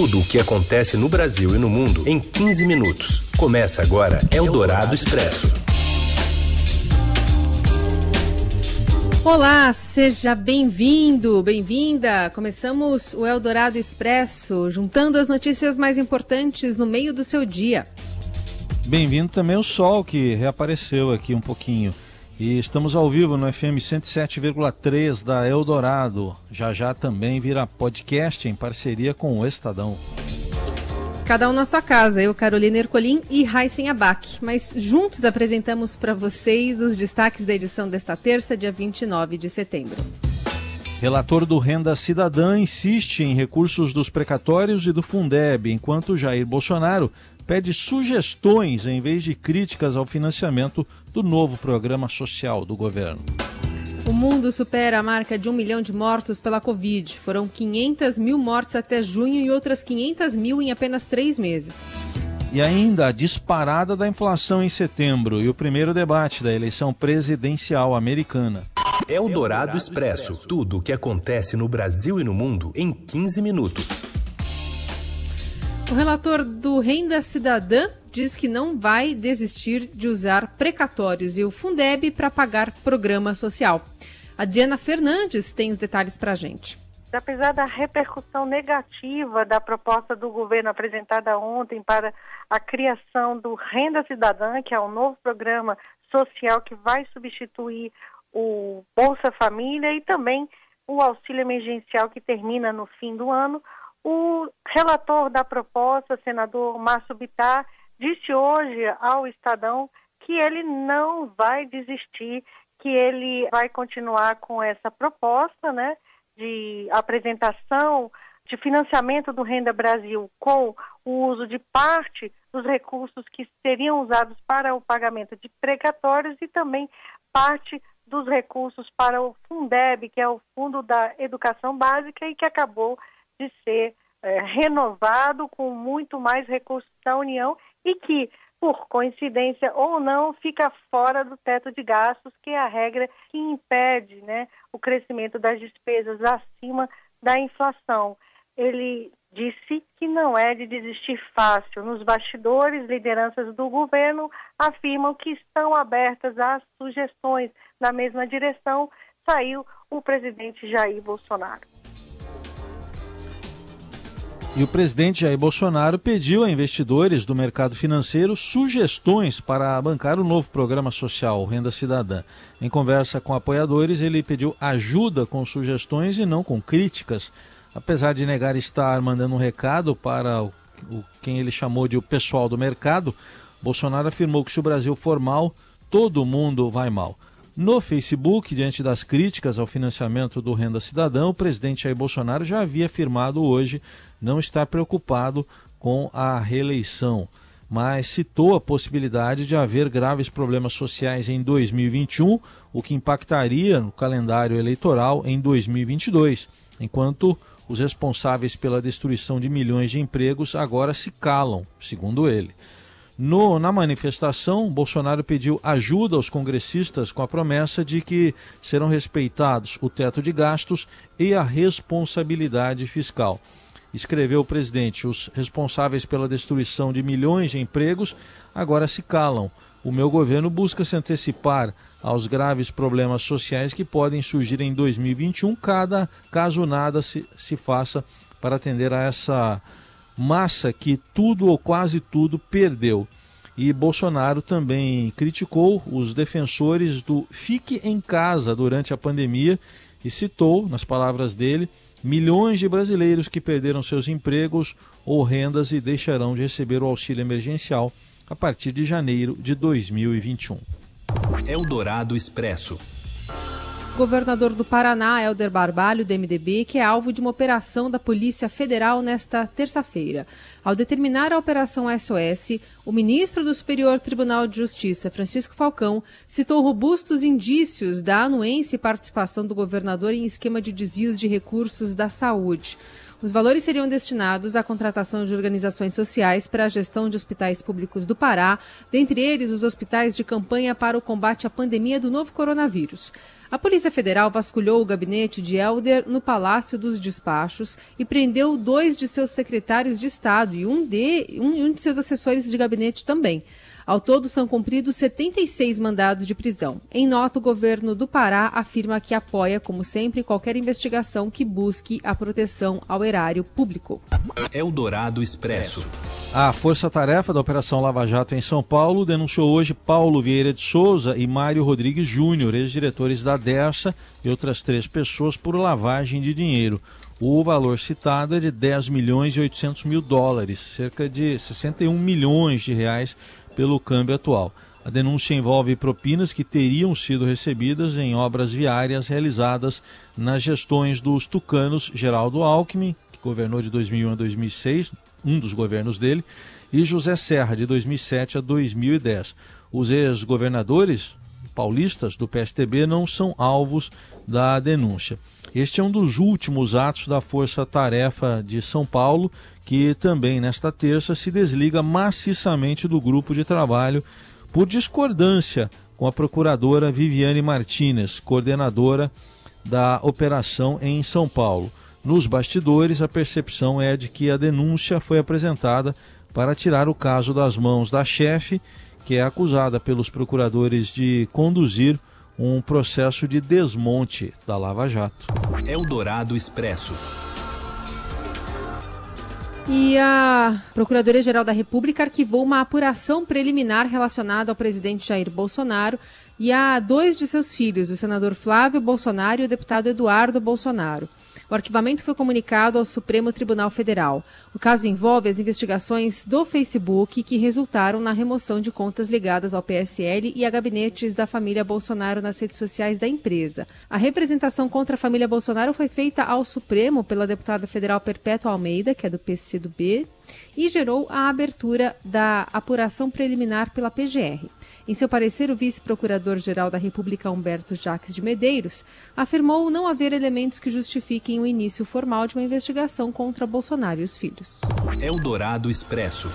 Tudo o que acontece no Brasil e no mundo em 15 minutos. Começa agora Eldorado Expresso. Olá, seja bem-vindo, bem-vinda. Começamos o Eldorado Expresso, juntando as notícias mais importantes no meio do seu dia. Bem-vindo também o sol que reapareceu aqui um pouquinho. E estamos ao vivo no FM 107,3 da Eldorado. Já já também vira podcast em parceria com o Estadão. Cada um na sua casa, eu, Carolina Ercolim e Raíssen Abac. Mas juntos apresentamos para vocês os destaques da edição desta terça, dia 29 de setembro. Relator do Renda Cidadã insiste em recursos dos precatórios e do Fundeb, enquanto Jair Bolsonaro pede sugestões em vez de críticas ao financiamento do novo programa social do governo. O mundo supera a marca de um milhão de mortos pela Covid. Foram 500 mil mortes até junho e outras 500 mil em apenas três meses. E ainda a disparada da inflação em setembro e o primeiro debate da eleição presidencial americana. É o Dourado Expresso. Tudo o que acontece no Brasil e no mundo em 15 minutos. O relator do Renda Cidadã diz que não vai desistir de usar precatórios e o Fundeb para pagar programa social. Adriana Fernandes tem os detalhes para a gente. Apesar da repercussão negativa da proposta do governo apresentada ontem para a criação do Renda Cidadã, que é um novo programa social que vai substituir o Bolsa Família e também o auxílio emergencial que termina no fim do ano, o relator da proposta, senador Márcio Bittar, disse hoje ao Estadão que ele não vai desistir, que ele vai continuar com essa proposta, né, de apresentação de financiamento do Renda Brasil com o uso de parte dos recursos que seriam usados para o pagamento de precatórios e também parte dos recursos para o Fundeb, que é o Fundo da Educação Básica e que acabou de ser é, renovado com muito mais recursos da União e que, por coincidência ou não, fica fora do teto de gastos, que é a regra que impede né, o crescimento das despesas acima da inflação. Ele disse que não é de desistir fácil. Nos bastidores, lideranças do governo afirmam que estão abertas às sugestões. Na mesma direção, saiu o presidente Jair Bolsonaro. E o presidente Jair Bolsonaro pediu a investidores do mercado financeiro sugestões para bancar o novo programa social Renda Cidadã. Em conversa com apoiadores, ele pediu ajuda com sugestões e não com críticas. Apesar de negar estar mandando um recado para o, o quem ele chamou de o pessoal do mercado, Bolsonaro afirmou que se o Brasil for mal, todo mundo vai mal. No Facebook, diante das críticas ao financiamento do Renda Cidadão, o presidente Jair Bolsonaro já havia afirmado hoje não estar preocupado com a reeleição, mas citou a possibilidade de haver graves problemas sociais em 2021, o que impactaria no calendário eleitoral em 2022, enquanto os responsáveis pela destruição de milhões de empregos agora se calam, segundo ele. No, na manifestação, Bolsonaro pediu ajuda aos congressistas com a promessa de que serão respeitados o teto de gastos e a responsabilidade fiscal. Escreveu o presidente: os responsáveis pela destruição de milhões de empregos agora se calam. O meu governo busca se antecipar aos graves problemas sociais que podem surgir em 2021, cada, caso nada se, se faça para atender a essa massa que tudo ou quase tudo perdeu. E Bolsonaro também criticou os defensores do fique em casa durante a pandemia e citou, nas palavras dele, milhões de brasileiros que perderam seus empregos ou rendas e deixarão de receber o auxílio emergencial a partir de janeiro de 2021. Eldorado Expresso governador do Paraná, Helder Barbalho, do MDB, que é alvo de uma operação da Polícia Federal nesta terça-feira. Ao determinar a Operação SOS, o ministro do Superior Tribunal de Justiça, Francisco Falcão, citou robustos indícios da anuência e participação do governador em esquema de desvios de recursos da saúde. Os valores seriam destinados à contratação de organizações sociais para a gestão de hospitais públicos do Pará, dentre eles os hospitais de campanha para o combate à pandemia do novo coronavírus. A Polícia Federal vasculhou o gabinete de Helder no Palácio dos Despachos e prendeu dois de seus secretários de Estado e um de, um, um de seus assessores de gabinete também. Ao todo, são cumpridos 76 mandados de prisão. Em nota, o governo do Pará afirma que apoia, como sempre, qualquer investigação que busque a proteção ao erário público. Eldorado Expresso. A força-tarefa da Operação Lava Jato em São Paulo denunciou hoje Paulo Vieira de Souza e Mário Rodrigues Júnior, ex-diretores da DERSA, e outras três pessoas por lavagem de dinheiro. O valor citado é de 10 milhões e 800 mil dólares, cerca de 61 milhões de reais pelo câmbio atual. A denúncia envolve propinas que teriam sido recebidas em obras viárias realizadas nas gestões dos tucanos Geraldo Alckmin, que governou de 2001 a 2006, um dos governos dele, e José Serra, de 2007 a 2010. Os ex-governadores paulistas do PSTB não são alvos da denúncia. Este é um dos últimos atos da Força Tarefa de São Paulo, que também nesta terça se desliga maciçamente do grupo de trabalho por discordância com a procuradora Viviane Martinez, coordenadora da operação em São Paulo. Nos bastidores, a percepção é de que a denúncia foi apresentada para tirar o caso das mãos da chefe, que é acusada pelos procuradores de conduzir um processo de desmonte da Lava Jato. Eldorado Expresso. E a Procuradoria-Geral da República arquivou uma apuração preliminar relacionada ao presidente Jair Bolsonaro e a dois de seus filhos, o senador Flávio Bolsonaro e o deputado Eduardo Bolsonaro. O arquivamento foi comunicado ao Supremo Tribunal Federal. O caso envolve as investigações do Facebook que resultaram na remoção de contas ligadas ao PSL e a gabinetes da família Bolsonaro nas redes sociais da empresa. A representação contra a família Bolsonaro foi feita ao Supremo pela deputada federal Perpétua Almeida, que é do PCdoB, e gerou a abertura da apuração preliminar pela PGR. Em seu parecer, o vice-procurador-geral da República, Humberto Jacques de Medeiros, afirmou não haver elementos que justifiquem o início formal de uma investigação contra Bolsonaro e os filhos. Eldorado Expresso.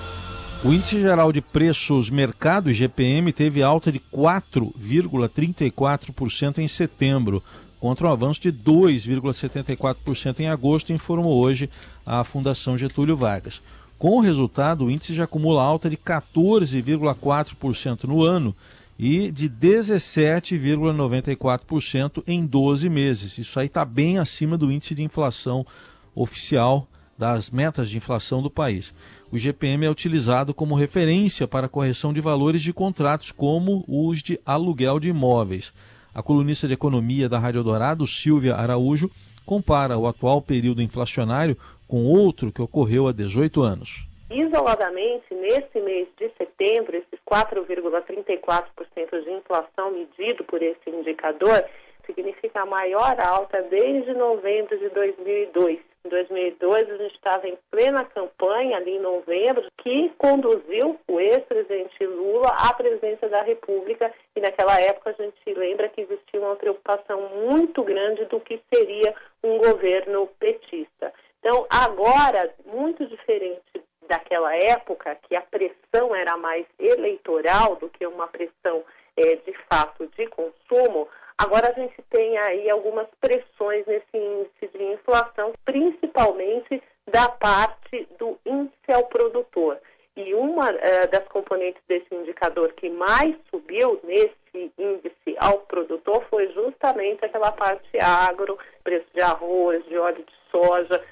O índice geral de preços mercado IGPM teve alta de 4,34% em setembro, contra um avanço de 2,74% em agosto, informou hoje a Fundação Getúlio Vargas. Com o resultado, o índice já acumula alta de 14,4% no ano e de 17,94% em 12 meses. Isso aí está bem acima do índice de inflação oficial das metas de inflação do país. O GPM é utilizado como referência para correção de valores de contratos, como os de aluguel de imóveis. A colunista de economia da Rádio Dourado, Silvia Araújo, compara o atual período inflacionário com outro que ocorreu há 18 anos. Isoladamente, nesse mês de setembro, esses 4,34% de inflação medido por esse indicador significa a maior alta desde novembro de 2002. Em 2002, a gente estava em plena campanha, ali em novembro, que conduziu o ex-presidente Lula à presidência da República. E naquela época, a gente lembra que existia uma preocupação muito grande do que seria um governo petista. Então, agora, muito diferente daquela época, que a pressão era mais eleitoral do que uma pressão é, de fato de consumo, agora a gente tem aí algumas pressões nesse índice de inflação, principalmente da parte do ao produtor. E uma uh, das componentes desse indicador que mais subiu nesse índice ao produtor foi justamente aquela parte agro, preço de arroz, de óleo de soja,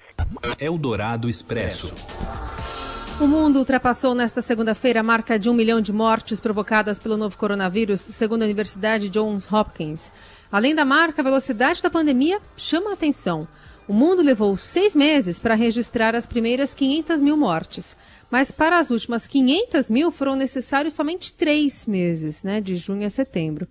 Eldorado Expresso. O mundo ultrapassou nesta segunda-feira a marca de um milhão de mortes provocadas pelo novo coronavírus, segundo a Universidade Johns Hopkins. Além da marca, a velocidade da pandemia chama a atenção. O mundo levou seis meses para registrar as primeiras 500 mil mortes, mas para as últimas 500 mil foram necessários somente três meses, né, de junho a setembro.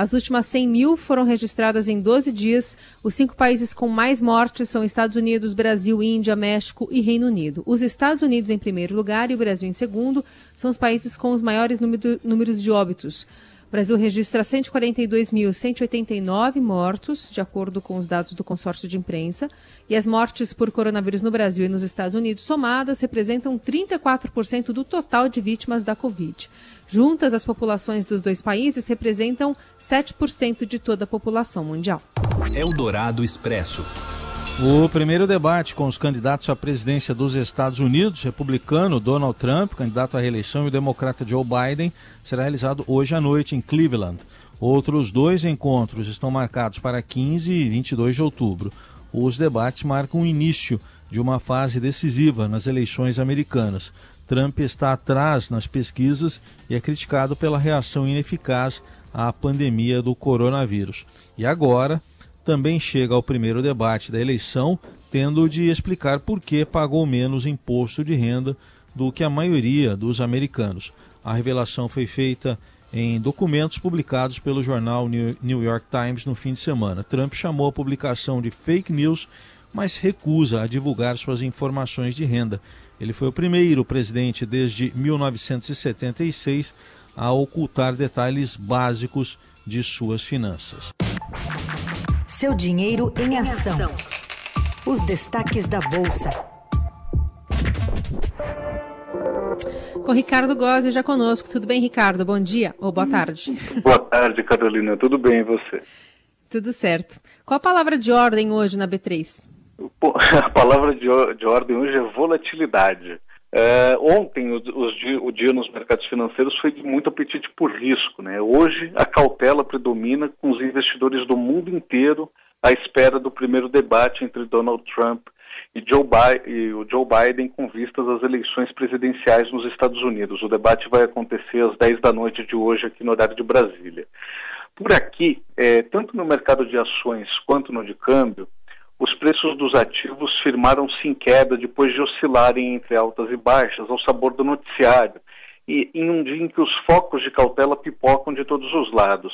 As últimas 100 mil foram registradas em 12 dias. Os cinco países com mais mortes são Estados Unidos, Brasil, Índia, México e Reino Unido. Os Estados Unidos em primeiro lugar e o Brasil em segundo são os países com os maiores número, números de óbitos. O Brasil registra 142.189 mortos, de acordo com os dados do consórcio de imprensa, e as mortes por coronavírus no Brasil e nos Estados Unidos somadas representam 34% do total de vítimas da Covid. Juntas, as populações dos dois países representam 7% de toda a população mundial. Eldorado Expresso. O primeiro debate com os candidatos à presidência dos Estados Unidos, republicano Donald Trump, candidato à reeleição, e o democrata Joe Biden, será realizado hoje à noite em Cleveland. Outros dois encontros estão marcados para 15 e 22 de outubro. Os debates marcam o início de uma fase decisiva nas eleições americanas. Trump está atrás nas pesquisas e é criticado pela reação ineficaz à pandemia do coronavírus. E agora, também chega ao primeiro debate da eleição, tendo de explicar por que pagou menos imposto de renda do que a maioria dos americanos. A revelação foi feita em documentos publicados pelo jornal New York Times no fim de semana. Trump chamou a publicação de fake news, mas recusa a divulgar suas informações de renda. Ele foi o primeiro presidente desde 1976 a ocultar detalhes básicos de suas finanças. Seu dinheiro em ação. Os destaques da Bolsa. Com Ricardo Gozzi já conosco. Tudo bem, Ricardo? Bom dia ou boa tarde. Boa tarde, Carolina. Tudo bem e você? Tudo certo. Qual a palavra de ordem hoje na B3? A palavra de, de ordem hoje é volatilidade. É, ontem, os dia, o dia nos mercados financeiros foi de muito apetite por risco. Né? Hoje, a cautela predomina com os investidores do mundo inteiro à espera do primeiro debate entre Donald Trump e, Joe e o Joe Biden com vistas às eleições presidenciais nos Estados Unidos. O debate vai acontecer às 10 da noite de hoje, aqui no horário de Brasília. Por aqui, é, tanto no mercado de ações quanto no de câmbio, os preços dos ativos firmaram-se em queda depois de oscilarem entre altas e baixas, ao sabor do noticiário, e em um dia em que os focos de cautela pipocam de todos os lados.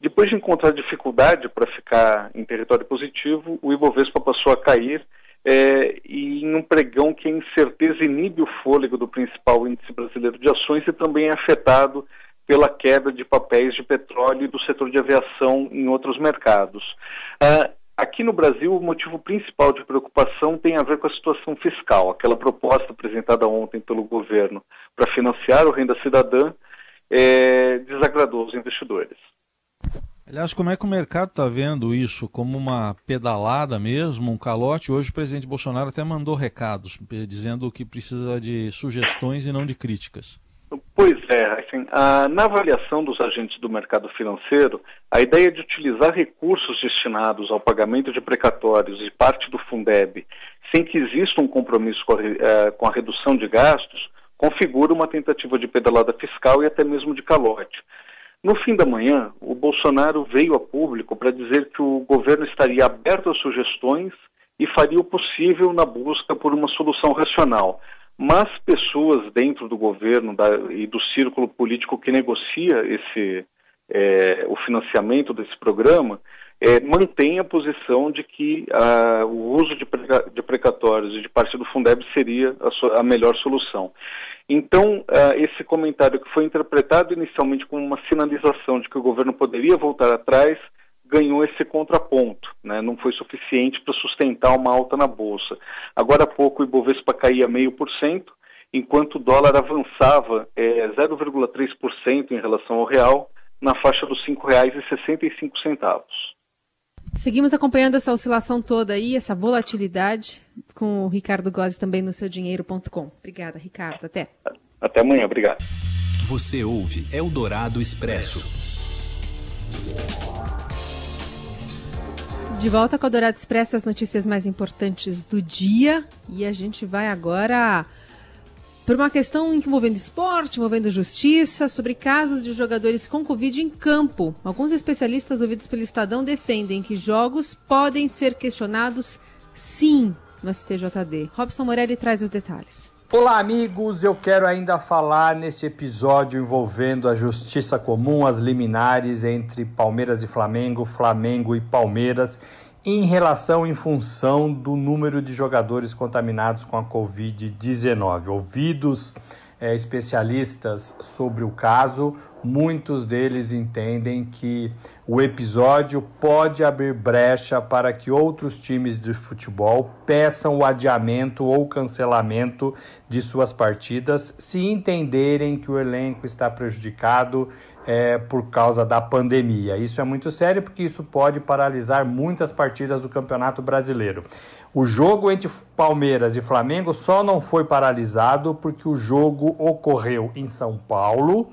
Depois de encontrar dificuldade para ficar em território positivo, o Ibovespa passou a cair é, e em um pregão que a incerteza inibe o fôlego do principal índice brasileiro de ações e também é afetado pela queda de papéis de petróleo e do setor de aviação em outros mercados. Ah, Aqui no Brasil, o motivo principal de preocupação tem a ver com a situação fiscal. Aquela proposta apresentada ontem pelo governo para financiar o Renda Cidadã é, desagradou os investidores. Aliás, como é que o mercado está vendo isso? Como uma pedalada mesmo, um calote? Hoje o presidente Bolsonaro até mandou recados, dizendo que precisa de sugestões e não de críticas. Pois é, assim, a, na avaliação dos agentes do mercado financeiro, a ideia de utilizar recursos destinados ao pagamento de precatórios e parte do Fundeb, sem que exista um compromisso com a, eh, com a redução de gastos, configura uma tentativa de pedalada fiscal e até mesmo de calote. No fim da manhã, o Bolsonaro veio a público para dizer que o governo estaria aberto a sugestões e faria o possível na busca por uma solução racional, mas pessoas dentro do governo da, e do círculo político que negocia esse, é, o financiamento desse programa é, mantém a posição de que a, o uso de, preca, de, precatórios e de parte do Fundeb seria a, so, a melhor solução. Então, esse comentário que foi interpretado inicialmente como uma sinalização de que o governo poderia voltar atrás, ganhou esse contraponto, né? não foi suficiente para sustentar uma alta na Bolsa. Agora há pouco o Ibovespa caía meio por cento, enquanto o dólar avançava é, 0,3% em relação ao real, na faixa dos R$ 5,65. Seguimos acompanhando essa oscilação toda aí, essa volatilidade, com o Ricardo Gozzi também no seudinheiro.com. Obrigada, Ricardo. Até. Até amanhã, obrigado. Você ouve Eldorado Expresso. De volta com o Dourado Expresso, as notícias mais importantes do dia. E a gente vai agora para uma questão envolvendo esporte, envolvendo justiça, sobre casos de jogadores com Covid em campo. Alguns especialistas ouvidos pelo Estadão defendem que jogos podem ser questionados sim no STJD. Robson Morelli traz os detalhes. Olá, amigos. Eu quero ainda falar nesse episódio envolvendo a justiça comum, as liminares entre Palmeiras e Flamengo, Flamengo e Palmeiras, em relação em função do número de jogadores contaminados com a Covid-19. Ouvidos é, especialistas sobre o caso, muitos deles entendem que o episódio pode abrir brecha para que outros times de futebol peçam o adiamento ou cancelamento de suas partidas se entenderem que o elenco está prejudicado é, por causa da pandemia. Isso é muito sério porque isso pode paralisar muitas partidas do Campeonato Brasileiro. O jogo entre Palmeiras e Flamengo só não foi paralisado porque o jogo ocorreu em São Paulo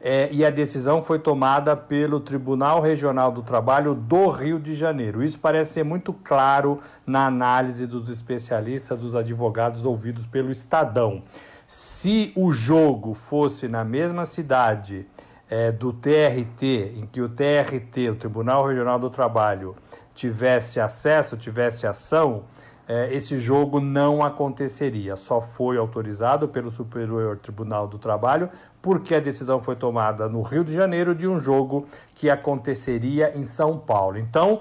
é, e a decisão foi tomada pelo Tribunal Regional do Trabalho do Rio de Janeiro. Isso parece ser muito claro na análise dos especialistas, dos advogados ouvidos pelo Estadão. Se o jogo fosse na mesma cidade é, do TRT, em que o TRT, o Tribunal Regional do Trabalho, tivesse acesso, tivesse ação, é, esse jogo não aconteceria. Só foi autorizado pelo Superior Tribunal do Trabalho porque a decisão foi tomada no Rio de Janeiro de um jogo que aconteceria em São Paulo. Então,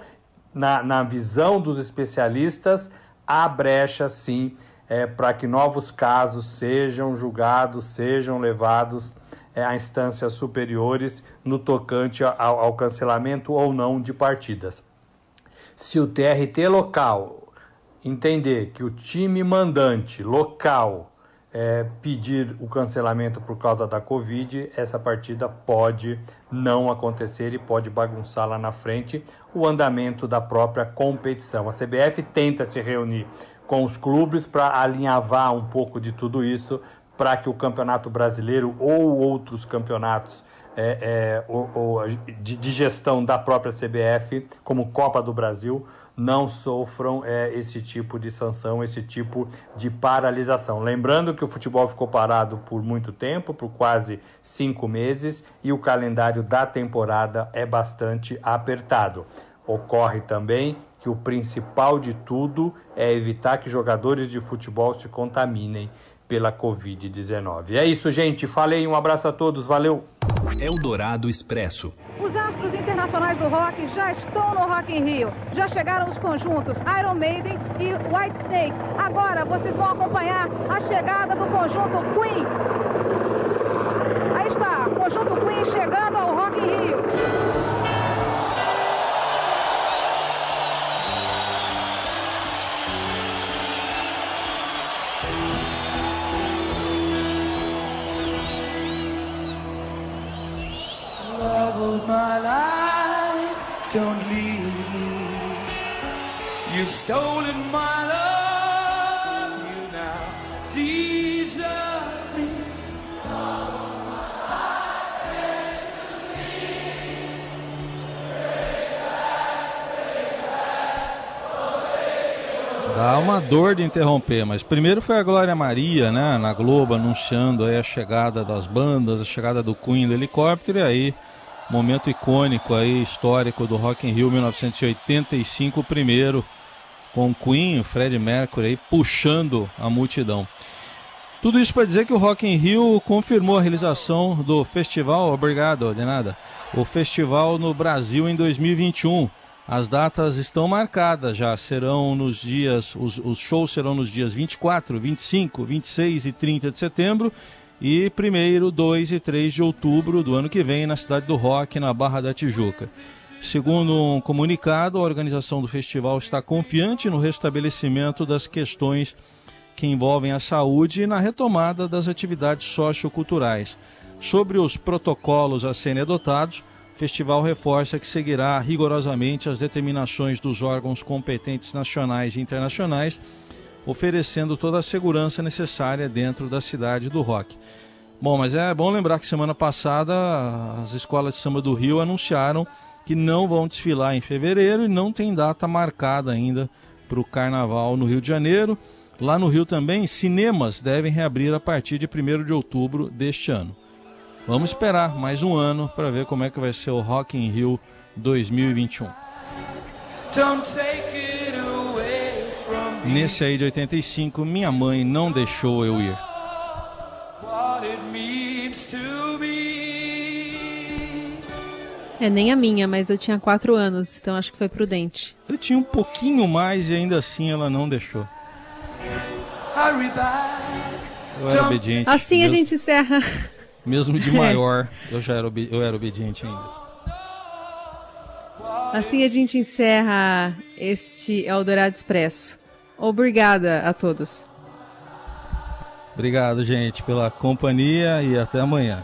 na, na visão dos especialistas, há brecha sim é, para que novos casos sejam julgados, sejam levados é, a instâncias superiores no tocante ao, ao cancelamento ou não de partidas. Se o TRT local entender que o time mandante local é, pedir o cancelamento por causa da Covid, essa partida pode não acontecer e pode bagunçar lá na frente o andamento da própria competição. A CBF tenta se reunir com os clubes para alinhavar um pouco de tudo isso para que o Campeonato Brasileiro ou outros campeonatos é, é, de, de, gestão da própria CBF, como Copa do Brasil, não sofram é, esse tipo de sanção, esse tipo de paralisação. Lembrando que o futebol ficou parado por muito tempo, por quase cinco meses, e o calendário da temporada é bastante apertado. Ocorre também que o principal de tudo é evitar que jogadores de futebol se contaminem pela Covid-19. É isso, gente. Falei, um abraço a todos, valeu! Eldorado Expresso. Os astros internacionais do rock já estão no Rock in Rio. Já chegaram os conjuntos Iron Maiden e White Snake. Agora vocês vão acompanhar a chegada do conjunto Queen. Aí está, conjunto Dá uma dor de interromper, mas primeiro foi a Glória Maria, né, na Globo, anunciando a chegada das bandas, a chegada do Queen do helicóptero, e aí momento icônico aí, histórico do Rock in Rio 1985, o primeiro, com Queen, o Fred Mercury aí, puxando a multidão. Tudo isso para dizer que o Rock in Rio confirmou a realização do festival, obrigado, de nada, o festival no Brasil em 2021. As datas estão marcadas já, serão nos dias, os, os shows serão nos dias 24, 25, 26 e 30 de setembro e 1, 2 e 3 de outubro do ano que vem na cidade do Rock, na Barra da Tijuca. Segundo um comunicado, a organização do festival está confiante no restabelecimento das questões que envolvem a saúde e na retomada das atividades socioculturais. Sobre os protocolos a serem adotados, festival reforça que seguirá rigorosamente as determinações dos órgãos competentes nacionais e internacionais oferecendo toda a segurança necessária dentro da cidade do rock. Bom, mas é bom lembrar que semana passada as escolas de samba do Rio anunciaram que não vão desfilar em fevereiro e não tem data marcada ainda para o carnaval no Rio de Janeiro. Lá no Rio também, cinemas devem reabrir a partir de 1 de outubro deste ano. Vamos esperar mais um ano para ver como é que vai ser o Rock in Rio 2021. Don't take it Nesse aí de 85, minha mãe não deixou eu ir. É, nem a minha, mas eu tinha 4 anos, então acho que foi prudente. Eu tinha um pouquinho mais e ainda assim ela não deixou. Eu era obediente. Assim mesmo, a gente encerra. Mesmo de maior, eu já era, eu era obediente ainda. Assim a gente encerra este Eldorado Expresso. Obrigada a todos. Obrigado, gente, pela companhia e até amanhã.